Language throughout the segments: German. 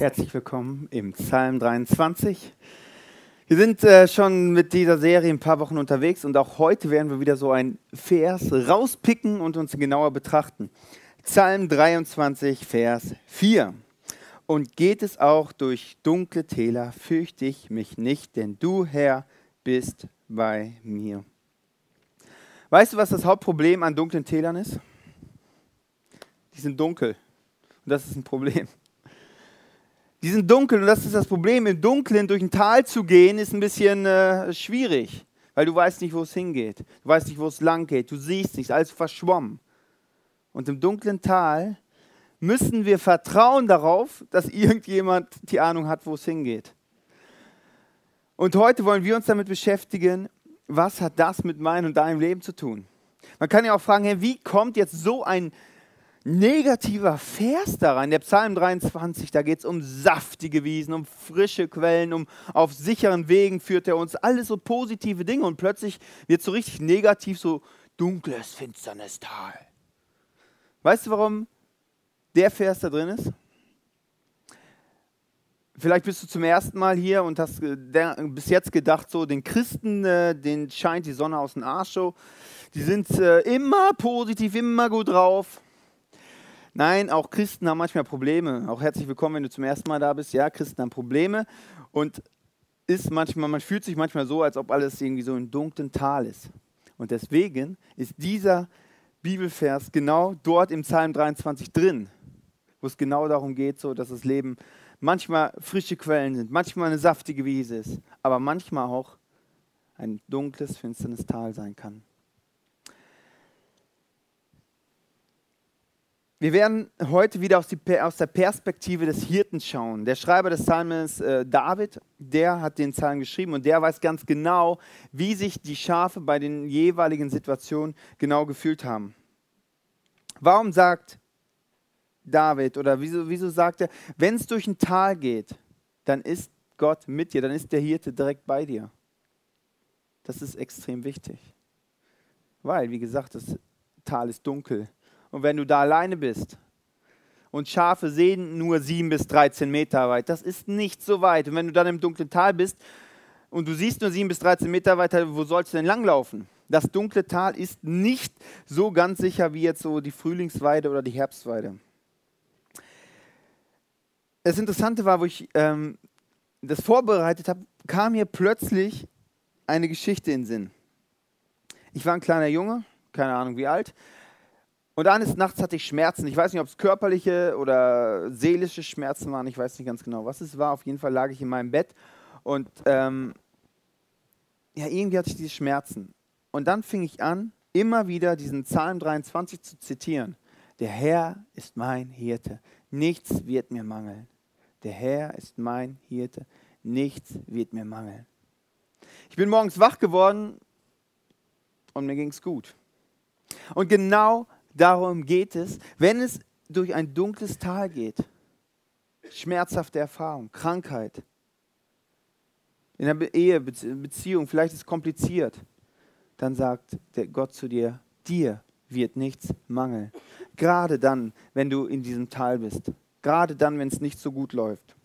Herzlich willkommen im Psalm 23. Wir sind äh, schon mit dieser Serie ein paar Wochen unterwegs und auch heute werden wir wieder so einen Vers rauspicken und uns genauer betrachten. Psalm 23, Vers 4. Und geht es auch durch dunkle Täler, fürchte ich mich nicht, denn du, Herr, bist bei mir. Weißt du, was das Hauptproblem an dunklen Tälern ist? Die sind dunkel. Und das ist ein Problem. Die sind dunkel und das ist das Problem. Im Dunkeln durch ein Tal zu gehen, ist ein bisschen äh, schwierig, weil du weißt nicht, wo es hingeht. Du weißt nicht, wo es lang geht. Du siehst nichts, alles verschwommen. Und im dunklen Tal müssen wir vertrauen darauf, dass irgendjemand die Ahnung hat, wo es hingeht. Und heute wollen wir uns damit beschäftigen, was hat das mit meinem und deinem Leben zu tun? Man kann ja auch fragen, hey, wie kommt jetzt so ein negativer Vers da rein. Der Psalm 23, da geht es um saftige Wiesen, um frische Quellen, um auf sicheren Wegen führt er uns. Alles so positive Dinge und plötzlich wird so richtig negativ, so dunkles, finsternes Tal. Weißt du, warum der Vers da drin ist? Vielleicht bist du zum ersten Mal hier und hast bis jetzt gedacht, so den Christen, äh, denen scheint die Sonne aus dem Arsch. Die sind äh, immer positiv, immer gut drauf. Nein, auch Christen haben manchmal Probleme. Auch herzlich willkommen, wenn du zum ersten Mal da bist. Ja, Christen haben Probleme und ist manchmal, man fühlt sich manchmal so, als ob alles irgendwie so im dunklen Tal ist. Und deswegen ist dieser Bibelvers genau dort im Psalm 23 drin, wo es genau darum geht, so dass das Leben manchmal frische Quellen sind, manchmal eine saftige Wiese ist, aber manchmal auch ein dunkles, finsternes Tal sein kann. Wir werden heute wieder aus, die, aus, der Perspektive des Hirten schauen. Der Schreiber des Psalms, äh, David, der hat den Psalm geschrieben und der weiß ganz genau, wie sich die Schafe bei den jeweiligen Situationen genau gefühlt haben. Warum sagt David oder wieso, wieso sagt er, wenn es durch ein Tal geht, dann ist Gott mit dir, dann ist der Hirte direkt bei dir. Das ist extrem wichtig. Weil, wie gesagt, das Tal ist dunkel und wenn du da alleine bist und Schafe sehen nur 7 bis 13 Meter weit, das ist nicht so weit. Und wenn du dann im dunklen Tal bist und du siehst nur 7 bis 13 Meter weiter, wo sollst du denn langlaufen? Das dunkle Tal ist nicht so ganz sicher wie jetzt so die Frühlingsweide oder die Herbstweide. Das Interessante war, wo ich ähm, das vorbereitet habe, kam mir plötzlich eine Geschichte in den Sinn. Ich war ein kleiner Junge, keine Ahnung wie alt, und eines Nachts hatte ich Schmerzen. Ich weiß nicht, ob es körperliche oder seelische Schmerzen waren. Ich weiß nicht ganz genau, was es war. Auf jeden Fall lag ich in meinem Bett und ähm, ja, irgendwie hatte ich diese Schmerzen. Und dann fing ich an, immer wieder diesen Psalm 23 zu zitieren. Der Herr ist mein Hirte, nichts wird mir mangeln. Der Herr ist mein Hirte, nichts wird mir mangeln. Ich bin morgens wach geworden und mir ging es gut. Und genau darum geht es, wenn es durch ein dunkles Tal geht. Schmerzhafte Erfahrung, Krankheit. In der Ehe, Beziehung, vielleicht ist es kompliziert. Dann sagt der Gott zu dir, dir wird nichts mangeln. Gerade dann, wenn du in diesem Tal bist. Gerade dann, wenn es nicht so gut läuft.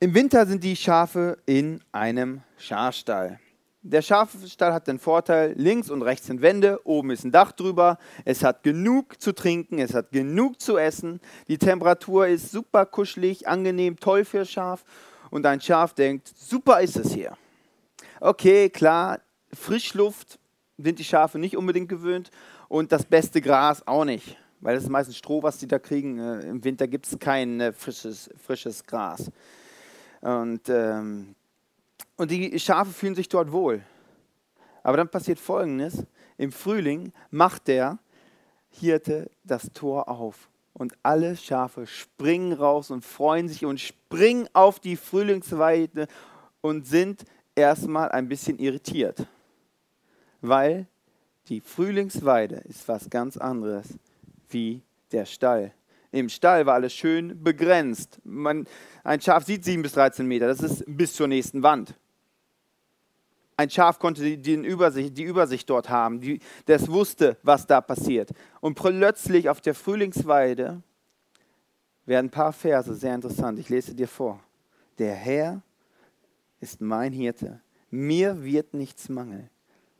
Im Winter sind die Schafe in einem Scharstall. Der Schafstall hat den Vorteil, links und rechts sind Wände, oben ist ein Dach drüber, es hat genug zu trinken, es hat genug zu essen, die Temperatur ist super kuschelig, angenehm, toll für Schaf und ein Schaf denkt, super ist es hier. Okay, klar, Frischluft sind die Schafe nicht unbedingt gewöhnt und das beste Gras auch nicht, weil das ist meistens Stroh, was die da kriegen. Äh, Im Winter gibt es kein äh, frisches, frisches Gras. Und ähm, und die Schafe fühlen sich dort wohl. Aber dann passiert Folgendes. Im Frühling macht der Hirte das Tor auf. Und alle Schafe springen raus und freuen sich und springen auf die Frühlingsweide und sind erstmal ein bisschen irritiert. Weil die Frühlingsweide ist was ganz anderes wie der Stall. Im Stall war alles schön begrenzt. Man, ein Schaf sieht 7 bis 13 Meter, das ist bis zur nächsten Wand. Ein Schaf konnte die, die, Übersicht, die Übersicht dort haben, die, das wusste, was da passiert. Und plötzlich auf der Frühlingsweide werden ein paar Verse sehr interessant. Ich lese dir vor. Der Herr ist mein Hirte. Mir wird nichts mangeln.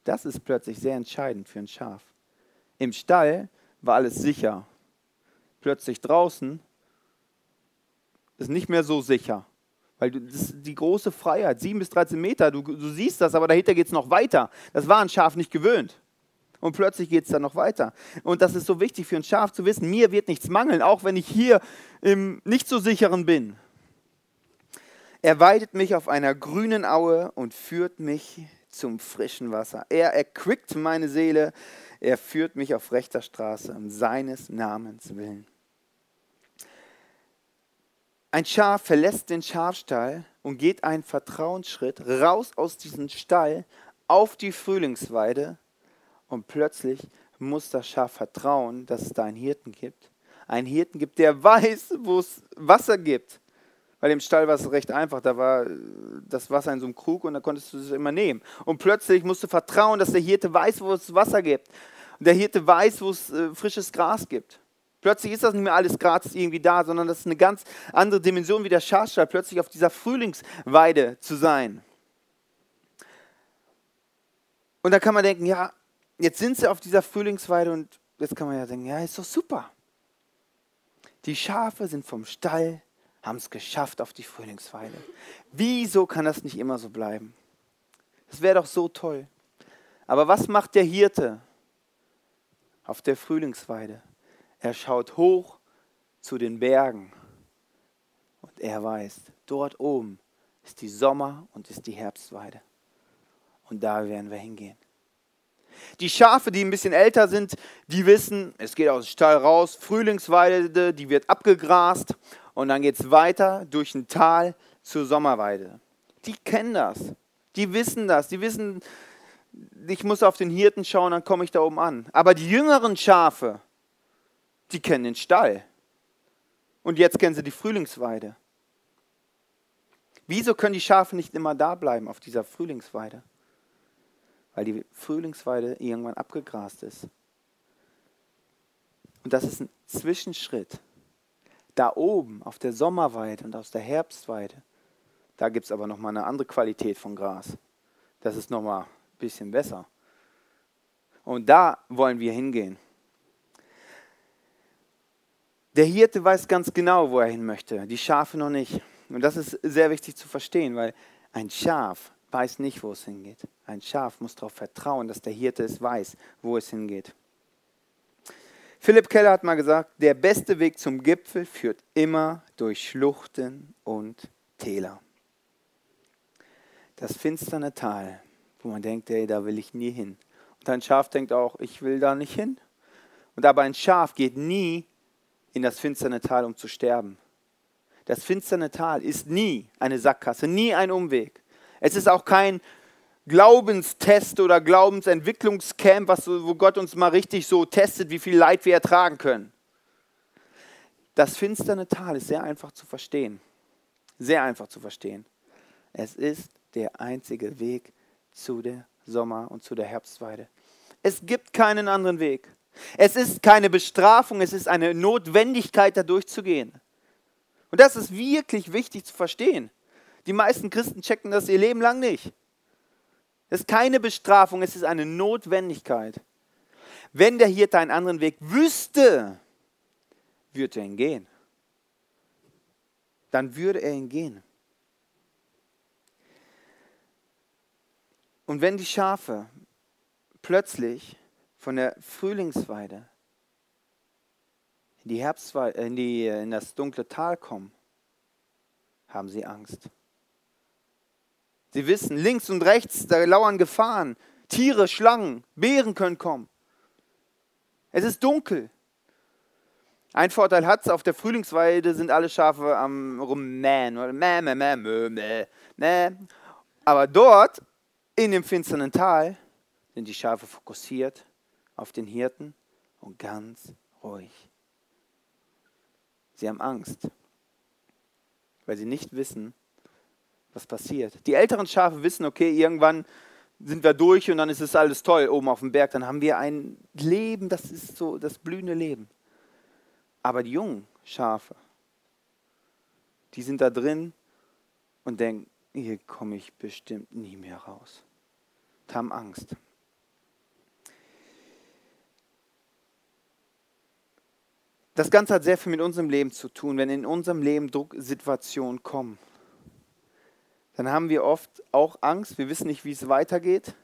Das ist plötzlich sehr entscheidend für ein Schaf. Im Stall war alles sicher. Plötzlich draußen ist nicht mehr so sicher. Weil du, die große Freiheit, 7 bis 13 Meter, du, du siehst das, aber dahinter geht es noch weiter. Das war ein Schaf nicht gewöhnt. Und plötzlich geht es dann noch weiter. Und das ist so wichtig für ein Schaf zu wissen, mir wird nichts mangeln, auch wenn ich hier im nicht so sicheren bin. Er weidet mich auf einer grünen Aue und führt mich zum frischen Wasser. Er erquickt meine Seele, er führt mich auf rechter Straße um seines Namens willen. Ein Schaf verlässt den Schafstall und geht einen Vertrauensschritt raus aus diesem Stall auf die Frühlingsweide und plötzlich muss das Schaf vertrauen, dass es da einen Hirten gibt. Einen Hirten gibt, der weiß, wo es Wasser gibt. Weil im Stall war es recht einfach, da war das Wasser in so einem Krug und da konntest du es immer nehmen. Und plötzlich musst du vertrauen, dass der Hirte weiß, wo es Wasser gibt. Und der Hirte weiß, wo es äh, frisches Gras gibt. Plötzlich ist das nicht mehr alles gratis irgendwie da, sondern das ist eine ganz andere Dimension wie der Schafstall, plötzlich auf dieser Frühlingsweide zu sein. Und da kann man denken, ja, jetzt sind sie auf dieser Frühlingsweide und jetzt kann man ja denken, ja, ist doch super. Die Schafe sind vom Stall, haben es geschafft auf die Frühlingsweide. Wieso kann das nicht immer so bleiben? Das wäre doch so toll. Aber was macht der Hirte auf der Frühlingsweide? Er schaut hoch zu den Bergen und er weiß, dort oben ist die Sommer- und ist die Herbstweide. Und da werden wir hingehen. Die Schafe, die ein bisschen älter sind, die wissen, es geht aus dem Stall raus, Frühlingsweide, die wird abgegrast und dann geht es weiter durch ein Tal zur Sommerweide. Die kennen das, die wissen das, die wissen, ich muss auf den Hirten schauen, dann komme ich da oben an. Aber die jüngeren Schafe, die kennen den Stall. Und jetzt kennen sie die Frühlingsweide. Wieso können die Schafe nicht immer da bleiben auf dieser Frühlingsweide? Weil die Frühlingsweide irgendwann abgegrast ist. Und das ist ein Zwischenschritt. Da oben auf der Sommerweide und aus der Herbstweide, da gibt es aber nochmal eine andere Qualität von Gras. Das ist nochmal ein bisschen besser. Und da wollen wir hingehen. Der Hirte weiß ganz genau, wo er hin möchte, die Schafe noch nicht. Und das ist sehr wichtig zu verstehen, weil ein Schaf weiß nicht, wo es hingeht. Ein Schaf muss darauf vertrauen, dass der Hirte es weiß, wo es hingeht. Philipp Keller hat mal gesagt, der beste Weg zum Gipfel führt immer durch Schluchten und Täler. Das finsterne Tal, wo man denkt, ey, da will ich nie hin. Und ein Schaf denkt auch, ich will da nicht hin. Und aber ein Schaf geht nie in das finsterne Tal, um zu sterben. Das finsterne Tal ist nie eine Sackgasse, nie ein Umweg. Es ist auch kein Glaubenstest oder Glaubensentwicklungscamp, was, wo Gott uns mal richtig so testet, wie viel Leid wir ertragen können. Das finsterne Tal ist sehr einfach zu verstehen. Sehr einfach zu verstehen. Es ist der einzige Weg zu der Sommer- und zu der Herbstweide. Es gibt keinen anderen Weg. Es ist keine Bestrafung, es ist eine Notwendigkeit, da durchzugehen. Und das ist wirklich wichtig zu verstehen. Die meisten Christen checken das ihr Leben lang nicht. Es ist keine Bestrafung, es ist eine Notwendigkeit. Wenn der Hirte einen anderen Weg wüsste, würde er ihn gehen. Dann würde er ihn gehen. Und wenn die Schafe plötzlich von der Frühlingsweide in, die Herbstweide, in, die, in das dunkle Tal kommen, haben sie Angst. Sie wissen, links und rechts, da lauern Gefahren. Tiere, Schlangen, Bären können kommen. Es ist dunkel. Ein Vorteil hat es, auf der Frühlingsweide sind alle Schafe am rummähen. Mäh, mäh, mäh, mäh, mäh, mäh. Aber dort, in dem finsteren Tal, sind die Schafe fokussiert auf den Hirten und ganz ruhig. Sie haben Angst, weil sie nicht wissen, was passiert. Die älteren Schafe wissen, okay, irgendwann sind wir durch und dann ist es alles toll oben auf dem Berg. Dann haben wir ein Leben, das ist so das blühende Leben. Aber die jungen Schafe, die sind da drin und denken, hier komme ich bestimmt nie mehr raus. Und haben Angst. Das Ganze hat sehr viel mit unserem Leben zu tun. Wenn in unserem Leben Drucksituationen kommen, dann haben wir oft auch Angst. Wir wissen nicht, wie es weitergeht.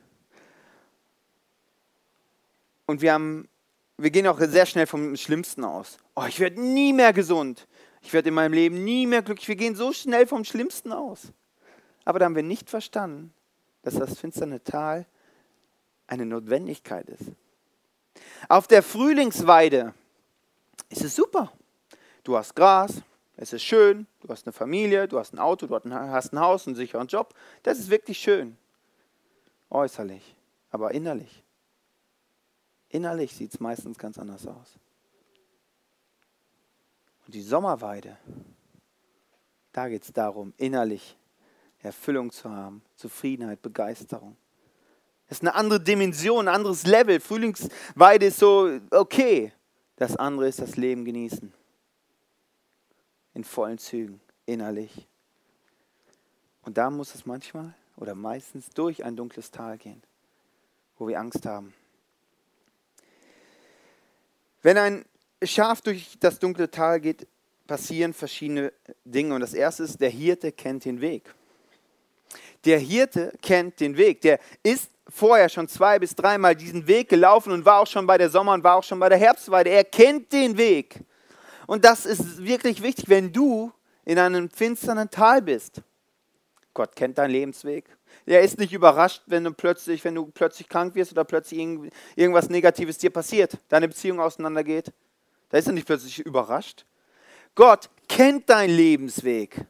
Und wir, haben, wir gehen auch sehr schnell vom Schlimmsten aus. Oh, ich werde nie mehr gesund. Ich werde in meinem Leben nie mehr glücklich. Wir gehen so schnell vom Schlimmsten aus. Aber da haben wir nicht verstanden, dass das finsterne Tal eine Notwendigkeit ist. Auf der Frühlingsweide ist es super. Du hast Gras, es ist schön, du hast eine Familie, du hast ein Auto, du hast ein Haus, einen sicheren Job. Das ist wirklich schön. Äußerlich, aber innerlich. Innerlich sieht es meistens ganz anders aus. Und die Sommerweide, da geht es darum, innerlich Erfüllung zu haben, Zufriedenheit, Begeisterung. Das ist eine andere Dimension, ein anderes Level. Frühlingsweide ist so, okay, das andere ist das Leben genießen. In vollen Zügen, innerlich. Und da muss es manchmal oder meistens durch ein dunkles Tal gehen, wo wir Angst haben. Wenn ein Schaf durch das dunkle Tal geht, passieren verschiedene Dinge. Und das erste ist, der Hirte kennt den Weg. Der Hirte kennt den Weg. Der ist vorher schon zwei bis dreimal diesen Weg gelaufen und war auch schon bei der Sommer- und war auch schon bei der Herbstweide. Er kennt den Weg. Und das ist wirklich wichtig, wenn du in einem finsteren Tal bist. Gott kennt deinen Lebensweg. Er ist nicht überrascht, wenn du plötzlich, wenn du plötzlich krank wirst oder plötzlich irgendwas Negatives dir passiert, deine Beziehung auseinandergeht. Da ist er nicht plötzlich überrascht. Gott kennt deinen Lebensweg.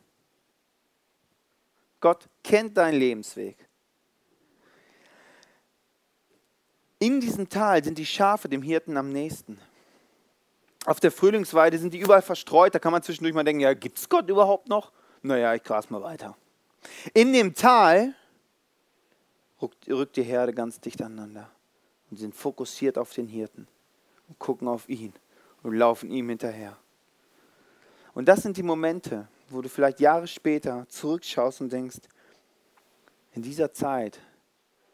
Gott kennt deinen Lebensweg. In diesem Tal sind die Schafe dem Hirten am nächsten. Auf der Frühlingsweide sind die überall verstreut. Da kann man zwischendurch mal denken, ja, gibt es Gott überhaupt noch? Naja, ich gras mal weiter. In dem Tal rückt, rückt die Herde ganz dicht aneinander und sind fokussiert auf den Hirten und gucken auf ihn und laufen ihm hinterher. Und das sind die Momente, wo du vielleicht Jahre später zurückschaust und denkst, in dieser Zeit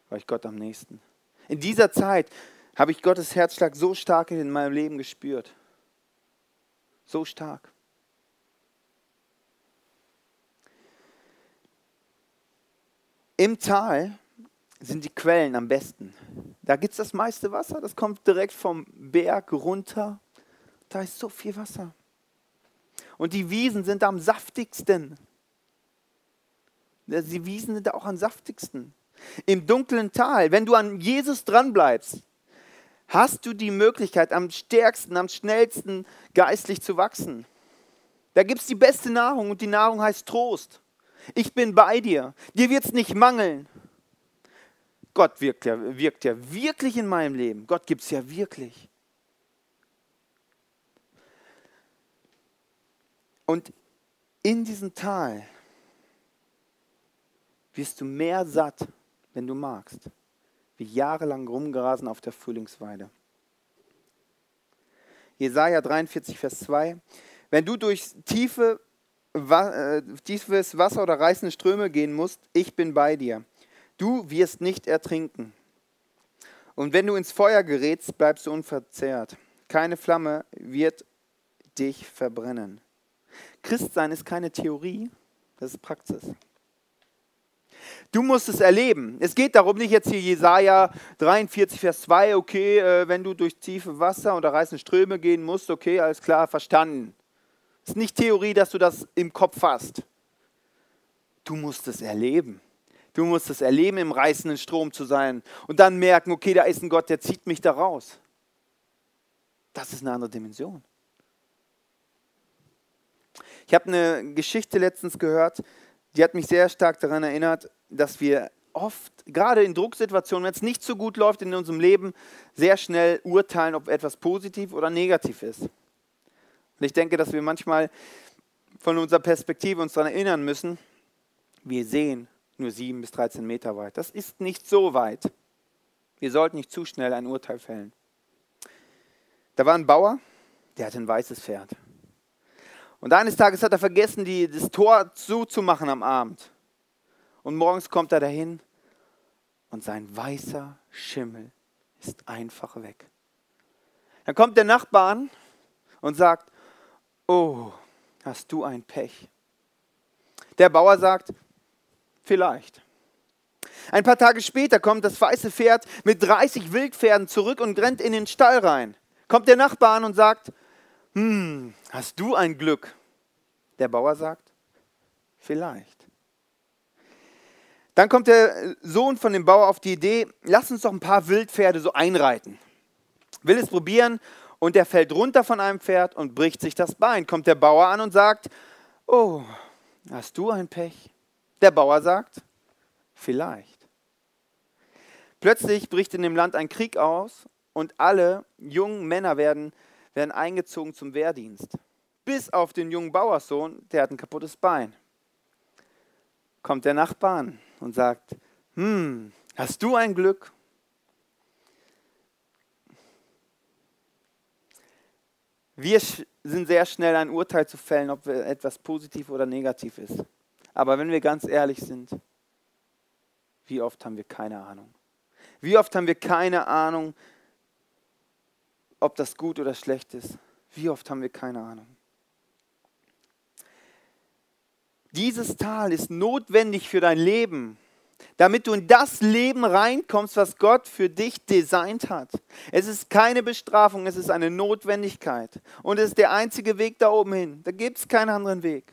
war ich Gott am nächsten. In dieser Zeit habe ich Gottes Herzschlag so stark in meinem Leben gespürt. So stark. Im Tal sind die Quellen am besten. Da gibt es das meiste Wasser, das kommt direkt vom Berg runter. Da ist so viel Wasser. Und die Wiesen sind am saftigsten. Die Wiesen sind auch am saftigsten im dunklen Tal, wenn du an Jesus dranbleibst, hast du die Möglichkeit, am stärksten, am schnellsten geistlich zu wachsen. Da gibt es die beste Nahrung und die Nahrung heißt Trost. Ich bin bei dir. Dir wird es nicht mangeln. Gott wirkt ja, wirkt ja wirklich in meinem Leben. Gott gibt es ja wirklich. Und in diesem Tal wirst du mehr satt wenn du magst, wie jahrelang rumgerasen auf der Frühlingsweide. Jesaja 43, Vers 2. Wenn du durch tiefe, äh, tiefes Wasser oder reißende Ströme gehen musst, ich bin bei dir. Du wirst nicht ertrinken. Und wenn du ins Feuer gerätst, bleibst du unverzehrt. Keine Flamme wird dich verbrennen. Christsein ist keine Theorie, das ist Praxis. Du musst es erleben. Es geht darum, nicht jetzt hier Jesaja 43, Vers 2, okay, äh, wenn du durch tiefe Wasser oder reißende Ströme gehen musst, okay, alles klar, verstanden. Es ist nicht Theorie, dass du das im Kopf hast. Du musst es erleben. Du musst es erleben, im reißenden Strom zu sein und dann merken, okay, da ist ein Gott, der zieht mich da raus. Das ist eine andere Dimension. Ich habe eine Geschichte letztens gehört, die hat mich sehr stark daran erinnert, dass wir oft, gerade in Drucksituationen, wenn es nicht so gut läuft in unserem Leben, sehr schnell urteilen, ob etwas positiv oder negativ ist. Und ich denke, dass wir manchmal von unserer Perspektive uns daran erinnern müssen, wir sehen nur 7 bis 13 Meter weit. Das ist nicht so weit. Wir sollten nicht zu schnell ein Urteil fällen. Da war ein Bauer, der hatte ein weißes Pferd. Und eines Tages hat er vergessen, die, das Tor zuzumachen am Abend. Und morgens kommt er dahin und sein weißer Schimmel ist einfach weg. Dann kommt der Nachbar an und sagt, oh, hast du ein Pech. Der Bauer sagt, vielleicht. Ein paar Tage später kommt das weiße Pferd mit 30 Wildpferden zurück und rennt in den Stall rein. Kommt der Nachbar an und sagt, hm, hast du ein Glück? Der Bauer sagt, vielleicht. Dann kommt der Sohn von dem Bauer auf die Idee, lass uns doch ein paar Wildpferde so einreiten. Will es probieren und er fällt runter von einem Pferd und bricht sich das Bein. Kommt der Bauer an und sagt, oh, hast du ein Pech? Der Bauer sagt, vielleicht. Plötzlich bricht in dem Land ein Krieg aus und alle jungen Männer werden, werden eingezogen zum Wehrdienst. Bis auf den jungen Bauerssohn, der hat ein kaputtes Bein. Kommt der Nachbar an und sagt, hm, hast du ein Glück? Wir sind sehr schnell ein Urteil zu fällen, ob etwas positiv oder negativ ist. Aber wenn wir ganz ehrlich sind, wie oft haben wir keine Ahnung? Wie oft haben wir keine Ahnung, ob das gut oder schlecht ist? Wie oft haben wir keine Ahnung? Dieses Tal ist notwendig für dein Leben, damit du in das Leben reinkommst, was Gott für dich designt hat. Es ist keine Bestrafung, es ist eine Notwendigkeit. Und es ist der einzige Weg da oben hin. Da gibt es keinen anderen Weg.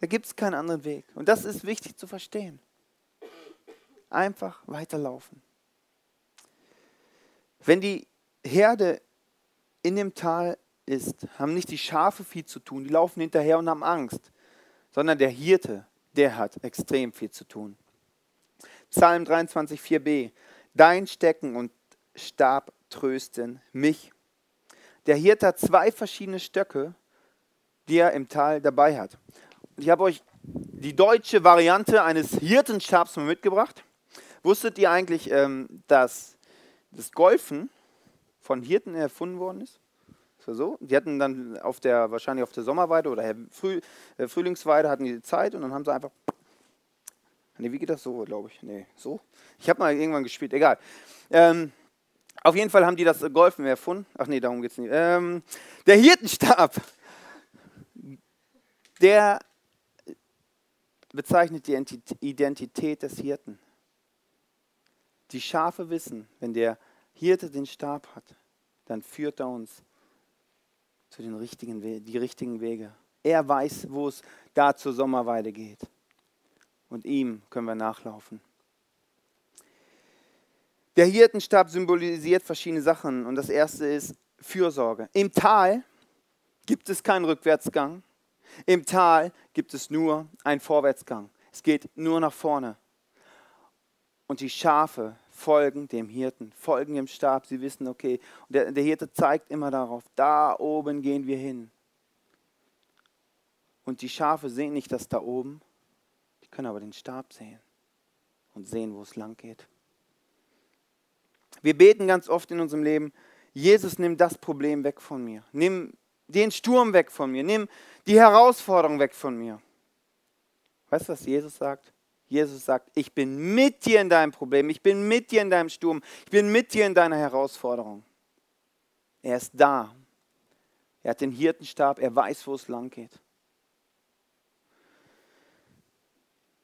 Da gibt es keinen anderen Weg. Und das ist wichtig zu verstehen. Einfach weiterlaufen. Wenn die Herde in dem Tal ist, haben nicht die Schafe viel zu tun, die laufen hinterher und haben Angst, sondern der Hirte, der hat extrem viel zu tun. Psalm 23, 4b. Dein Stecken und Stab trösten mich. Der Hirte hat zwei verschiedene Stöcke, die er im Tal dabei hat. Ich habe euch die deutsche Variante eines Hirtenstabs mal mitgebracht. Wusstet ihr eigentlich, ähm, dass das Golfen von Hirten erfunden worden ist? Ist so? Die hatten dann auf der, wahrscheinlich auf der Sommerweide oder Früh, äh, Frühlingsweide hatten die Zeit und dann haben sie einfach. Nee, wie geht das so, glaube ich? Nee, so? Ich habe mal irgendwann gespielt, egal. Ähm, auf jeden Fall haben die das Golfen erfunden. Ach nee, darum geht es nicht. Ähm, der Hirtenstab, der bezeichnet die Identität des Hirten. Die Schafe wissen, wenn der Hirte den Stab hat, dann führt er uns zu den richtigen We die richtigen Wege. Er weiß, wo es da zur Sommerweide geht. Und ihm können wir nachlaufen. Der Hirtenstab symbolisiert verschiedene Sachen. Und das erste ist Fürsorge. Im Tal gibt es keinen Rückwärtsgang. Im Tal gibt es nur einen Vorwärtsgang. Es geht nur nach vorne. Und die Schafe folgen dem Hirten, folgen dem Stab. Sie wissen, okay, der, der Hirte zeigt immer darauf, da oben gehen wir hin. Und die Schafe sehen nicht das da oben, die können aber den Stab sehen und sehen, wo es lang geht. Wir beten ganz oft in unserem Leben, Jesus, nimm das Problem weg von mir. Nimm den Sturm weg von mir. Nimm die Herausforderung weg von mir. Weißt du, was Jesus sagt? Jesus sagt, ich bin mit dir in deinem Problem, ich bin mit dir in deinem Sturm, ich bin mit dir in deiner Herausforderung. Er ist da. Er hat den Hirtenstab, er weiß, wo es lang geht.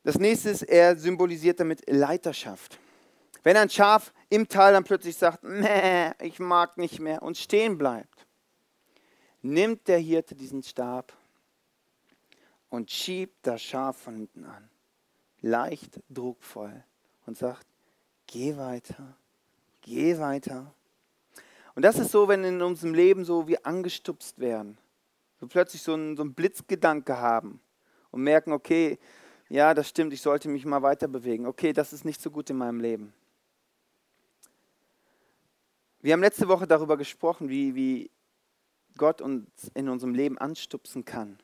Das nächste ist, er symbolisiert damit Leiterschaft. Wenn ein Schaf im Tal dann plötzlich sagt, ich mag nicht mehr und stehen bleibt, nimmt der Hirte diesen Stab und schiebt das Schaf von hinten an leicht druckvoll und sagt, geh weiter, geh weiter. Und das ist so, wenn in unserem Leben so wir angestupst werden, so plötzlich so einen, so einen Blitzgedanke haben und merken, okay, ja, das stimmt, ich sollte mich mal weiter bewegen. Okay, das ist nicht so gut in meinem Leben. Wir haben letzte Woche darüber gesprochen, wie, wie Gott uns in unserem Leben anstupsen kann.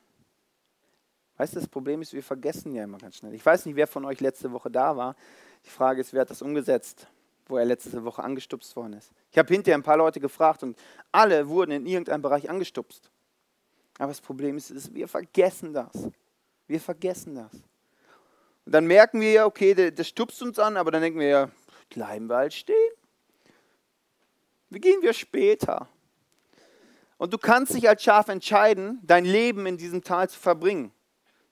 Weißt du, das Problem ist, wir vergessen ja immer ganz schnell. Ich weiß nicht, wer von euch letzte Woche da war. Die Frage ist, wer hat das umgesetzt, wo er letzte Woche angestupst worden ist. Ich habe hinterher ein paar Leute gefragt und alle wurden in irgendeinem Bereich angestupst. Aber das Problem ist, ist, wir vergessen das. Wir vergessen das. Und dann merken wir ja, okay, das, stupst uns an, aber dann denken wir ja, bleiben wir halt stehen. Wie gehen wir später? Und du kannst dich als Schaf entscheiden, dein Leben in diesem Tal zu verbringen.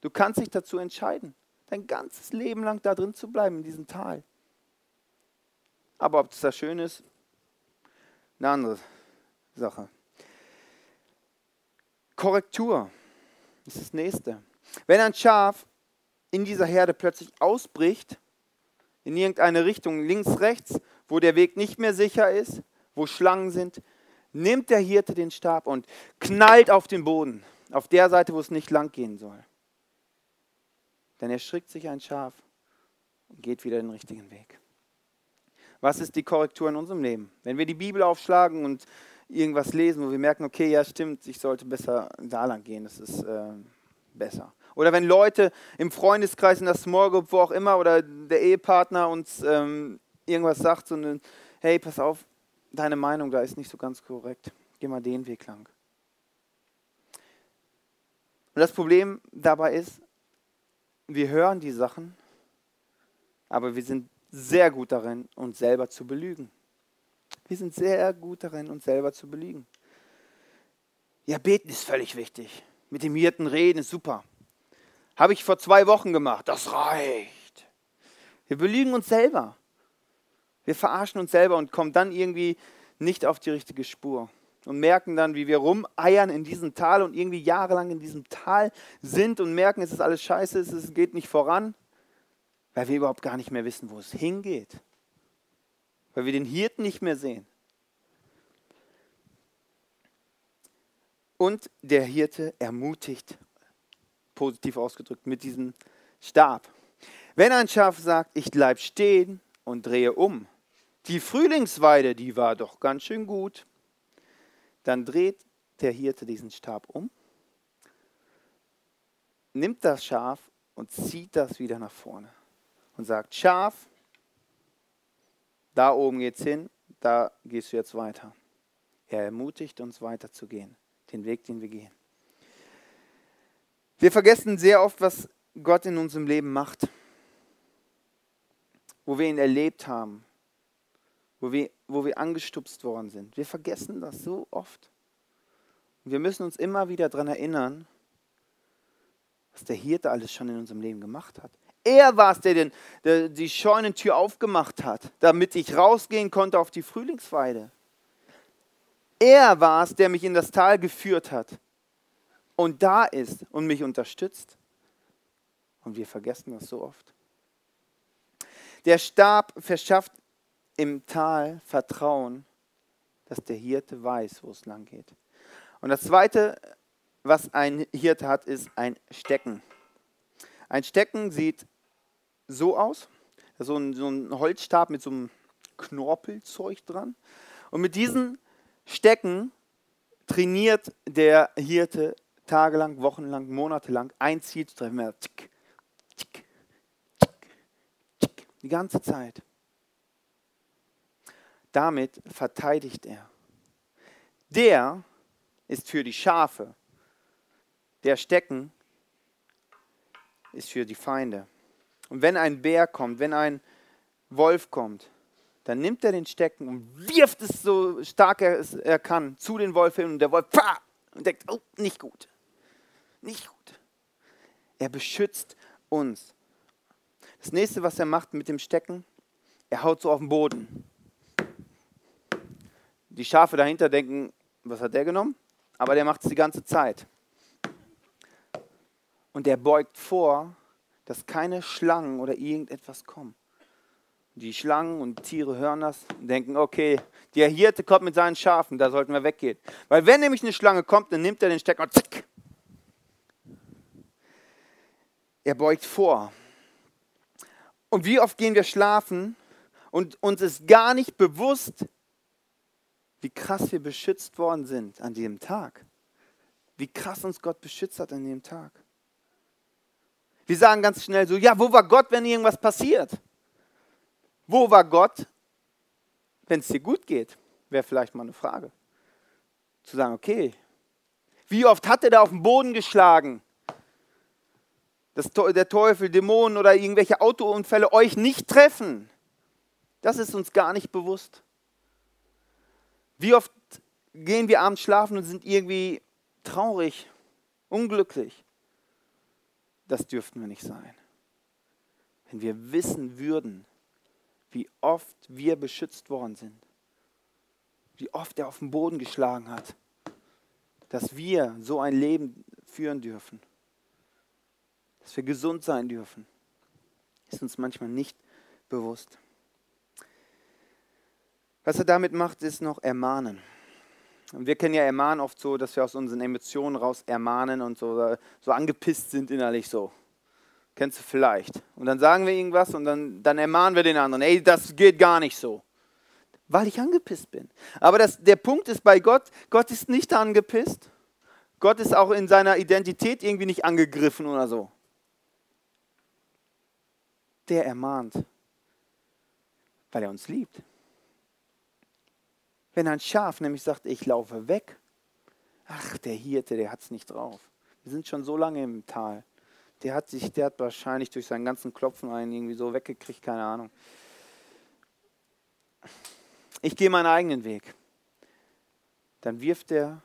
Du kannst dich dazu entscheiden, dein ganzes Leben lang da drin zu bleiben, in diesem Tal. Aber ob das da schön ist, eine andere Sache. Korrektur ist das nächste. Wenn ein Schaf in dieser Herde plötzlich ausbricht, in irgendeine Richtung, links, rechts, wo der Weg nicht mehr sicher ist, wo Schlangen sind, nimmt der Hirte den Stab und knallt auf den Boden, auf der Seite, wo es nicht lang gehen soll. Dann erschrickt sich ein Schaf und geht wieder den richtigen Weg. Was ist die Korrektur in unserem Leben? Wenn wir die Bibel aufschlagen und irgendwas lesen, wo wir merken, okay, ja stimmt, ich sollte besser da lang gehen, das ist äh, besser. Oder wenn Leute im Freundeskreis, in der Small Group, wo auch immer, oder der Ehepartner uns ähm, irgendwas sagt, so eine, hey, pass auf, deine Meinung da ist nicht so ganz korrekt, geh mal den Weg lang. Und das Problem dabei ist, wir hören die Sachen, aber wir sind sehr gut darin, uns selber zu belügen. Wir sind sehr gut darin, uns selber zu belügen. Ja, beten ist völlig wichtig. Mit dem Hirten reden ist super. Habe ich vor zwei Wochen gemacht. Das reicht. Wir belügen uns selber. Wir verarschen uns selber und kommen dann irgendwie nicht auf die richtige Spur. Und merken dann, wie wir rumeiern in diesem Tal und irgendwie jahrelang in diesem Tal sind und merken, es ist alles scheiße, es geht nicht voran weil wir überhaupt gar nicht mehr wissen, wo es hingeht, weil wir den Hirten nicht mehr sehen. Und der Hirte ermutigt, positiv ausgedrückt, mit diesem Stab. Wenn ein Schaf sagt, ich bleibe stehen und drehe um, die Frühlingsweide, die war doch ganz schön gut, dann dreht der Hirte diesen Stab um, nimmt das Schaf und zieht das wieder nach vorne und sagt, Schaf, da oben geht's hin, da gehst du jetzt weiter. Er ermutigt uns weiterzugehen, den Weg, den wir gehen. Wir vergessen sehr oft, was Gott in unserem Leben macht, wo wir ihn erlebt haben, wo wir, wo wir angestupst worden sind. Wir vergessen das so oft. Und wir müssen uns immer wieder daran erinnern, was der Hirte alles schon in unserem Leben gemacht hat. Er war es, der, den, der die Scheunentür aufgemacht hat, damit ich rausgehen konnte auf die Frühlingsweide. Er war es, der mich in das Tal geführt hat und da ist und mich unterstützt. Und wir vergessen das so oft. Der Stab verschafft im Tal Vertrauen, dass der Hirte weiß, wo es lang geht. Und das Zweite, was ein Hirte hat, ist ein Stecken. Ein Stecken sieht so aus. So ein, so ein Holzstab mit so einem Knorpelzeug dran. Und mit diesen Stecken trainiert der Hirte tagelang, wochenlang, monatelang ein Ziel zu treffen. Die ganze Zeit. Damit verteidigt er. Der ist für die Schafe. Der Stecken ist für die Feinde. Und wenn ein Bär kommt, wenn ein Wolf kommt, dann nimmt er den Stecken und wirft es so stark er, kann zu den Wolf hin und der Wolf pah, und denkt, oh, nicht gut, nicht gut. Er beschützt uns. Das nächste, was er macht mit dem Stecken, er haut so auf den Boden. Die Schafe dahinter denken, was hat der genommen? Aber der macht es die ganze Zeit. Und er beugt vor dass keine Schlangen oder irgendetwas kommen. Die Schlangen und Tiere hören das und denken, okay, der Hirte kommt mit seinen Schafen, da sollten wir weggehen. Weil wenn nämlich eine Schlange kommt, dann nimmt er den Stecker und zack. Er beugt vor. Und wie oft gehen wir schlafen und uns ist gar nicht bewusst, wie krass wir beschützt worden sind an diesem Tag. Wie krass uns Gott beschützt hat an dem Tag. Wir sagen ganz schnell so, ja, wo war Gott, wenn irgendwas passiert? Wo war Gott, wenn es dir gut geht? Wäre vielleicht mal eine Frage. Zu sagen, okay, Wie oft hat er da auf den Boden geschlagen? Dass der Teufel, Dämonen oder irgendwelche Autounfälle euch nicht treffen. Das ist uns gar nicht bewusst. Wie oft gehen wir abends schlafen und sind irgendwie traurig, unglücklich? Das dürften wir nicht sein. Wenn wir wissen würden, wie oft wir beschützt worden sind, wie oft er auf den Boden geschlagen hat, dass wir so ein Leben führen dürfen, dass wir gesund sein dürfen, ist uns manchmal nicht bewusst. Was er damit macht, ist noch ermahnen. Und wir kennen ja ermahnen oft so, dass wir aus unseren Emotionen raus ermahnen und so, so angepisst sind innerlich so. Kennst du vielleicht. Und dann sagen wir irgendwas und dann, dann ermahnen wir den anderen, ey, das geht gar nicht so. Weil ich angepisst bin. Aber das, der Punkt ist bei Gott, Gott ist nicht angepisst. Gott ist auch in seiner Identität irgendwie nicht angegriffen oder so. Der ermahnt, weil er uns liebt. Wenn ein Schaf nämlich sagt, ich laufe weg, ach, der Hirte, der hat es nicht drauf. Wir sind schon so lange im Tal. Der hat sich, der hat wahrscheinlich durch seinen ganzen Klopfen einen irgendwie so weggekriegt, keine Ahnung. Ich gehe meinen eigenen Weg. Dann wirft der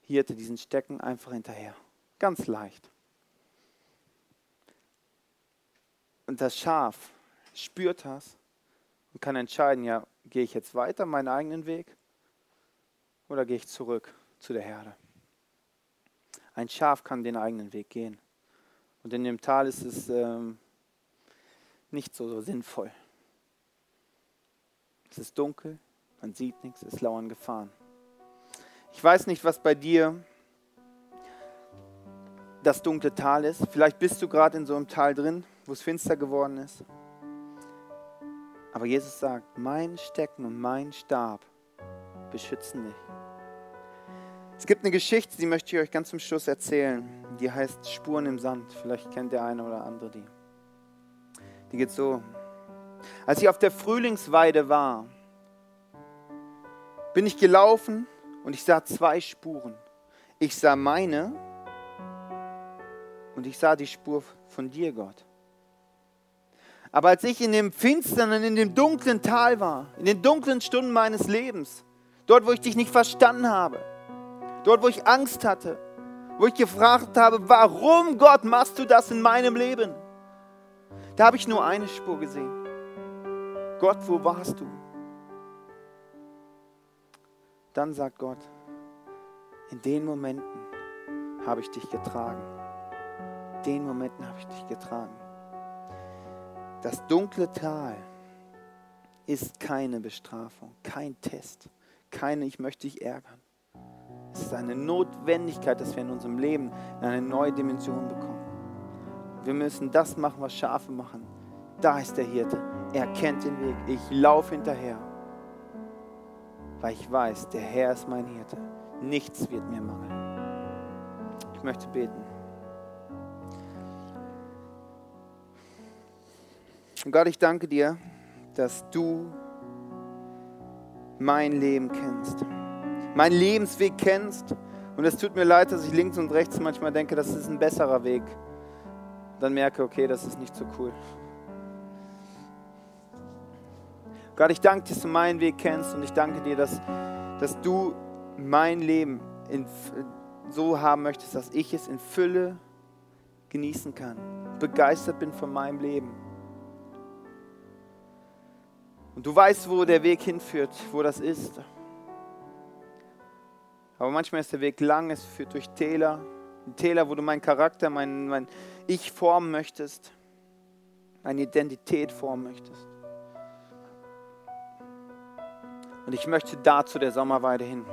Hirte diesen Stecken einfach hinterher. Ganz leicht. Und das Schaf spürt das und kann entscheiden, ja, gehe ich jetzt weiter meinen eigenen Weg oder gehe ich zurück zu der Herde. Ein Schaf kann den eigenen Weg gehen. Und in dem Tal ist es ähm, nicht so, so sinnvoll. Es ist dunkel, man sieht nichts, es lauern Gefahren. Ich weiß nicht, was bei dir das dunkle Tal ist. Vielleicht bist du gerade in so einem Tal drin, wo es finster geworden ist. Aber Jesus sagt, mein Stecken und mein Stab beschützen dich. Es gibt eine Geschichte, die möchte ich euch ganz zum Schluss erzählen. Die heißt Spuren im Sand. Vielleicht kennt der eine oder andere die. Die geht so. Als ich auf der Frühlingsweide war, bin ich gelaufen und ich sah zwei Spuren. Ich sah meine und ich sah die Spur von dir, Gott. Aber als ich in dem finsteren, in dem dunklen Tal war, in den dunklen Stunden meines Lebens, dort, wo ich dich nicht verstanden habe, dort, wo ich Angst hatte, wo ich gefragt habe, warum Gott machst du das in meinem Leben? Da habe ich nur eine Spur gesehen. Gott, wo warst du? Dann sagt Gott, in den Momenten habe ich dich getragen. In den Momenten habe ich dich getragen. Das dunkle Tal ist keine Bestrafung, kein Test, keine Ich möchte dich ärgern. Es ist eine Notwendigkeit, dass wir in unserem Leben eine neue Dimension bekommen. Wir müssen das machen, was Schafe machen. Da ist der Hirte. Er kennt den Weg. Ich laufe hinterher, weil ich weiß, der Herr ist mein Hirte. Nichts wird mir mangeln. Ich möchte beten. Und Gott, ich danke dir, dass du mein Leben kennst, mein Lebensweg kennst. Und es tut mir leid, dass ich links und rechts manchmal denke, das ist ein besserer Weg. Dann merke, okay, das ist nicht so cool. Gott, ich danke dir, dass du meinen Weg kennst und ich danke dir, dass, dass du mein Leben in, so haben möchtest, dass ich es in Fülle genießen kann, begeistert bin von meinem Leben. Und du weißt, wo der Weg hinführt, wo das ist. Aber manchmal ist der Weg lang, es führt durch Täler. Täler, wo du meinen Charakter, mein, mein Ich formen möchtest, meine Identität formen möchtest. Und ich möchte da zu der Sommerweide hin.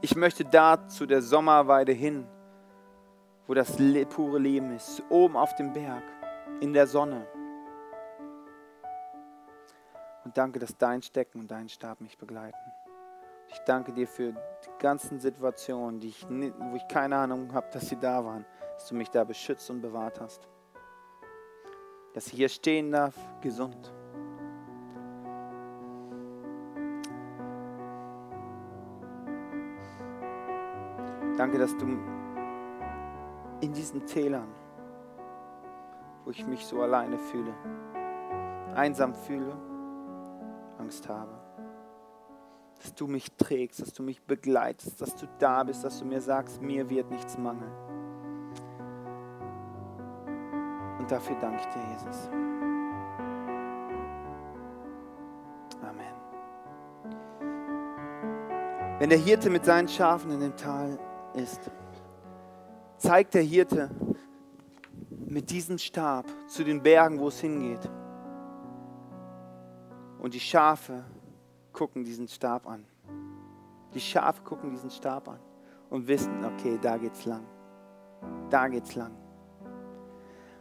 Ich möchte da zu der Sommerweide hin, wo das pure Leben ist, oben auf dem Berg, in der Sonne. Und danke, dass dein Stecken und dein Stab mich begleiten. Ich danke dir für die ganzen Situationen, die ich, wo ich keine Ahnung habe, dass sie da waren, dass du mich da beschützt und bewahrt hast. Dass ich hier stehen darf, gesund. Danke, dass du in diesen Tälern, wo ich mich so alleine fühle, einsam fühle, Angst habe, dass du mich trägst, dass du mich begleitest, dass du da bist, dass du mir sagst, mir wird nichts mangeln. Und dafür danke ich dir, Jesus. Amen. Wenn der Hirte mit seinen Schafen in dem Tal ist, zeigt der Hirte mit diesem Stab zu den Bergen, wo es hingeht. Und die Schafe gucken diesen Stab an. Die Schafe gucken diesen Stab an und wissen, okay, da geht's lang. Da geht's lang.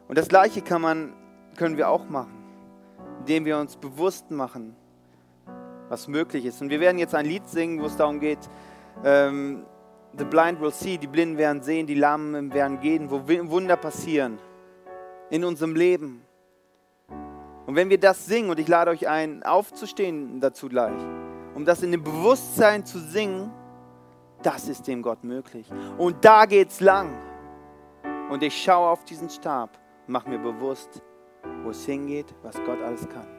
Und das Gleiche kann man, können wir auch machen, indem wir uns bewusst machen, was möglich ist. Und wir werden jetzt ein Lied singen, wo es darum geht, ähm, The blind will see, die Blinden werden sehen, die Lahmen werden gehen, wo Wunder passieren in unserem Leben. Und wenn wir das singen, und ich lade euch ein, aufzustehen dazu gleich, um das in dem Bewusstsein zu singen, das ist dem Gott möglich. Und da geht's lang. Und ich schaue auf diesen Stab, mache mir bewusst, wo es hingeht, was Gott alles kann.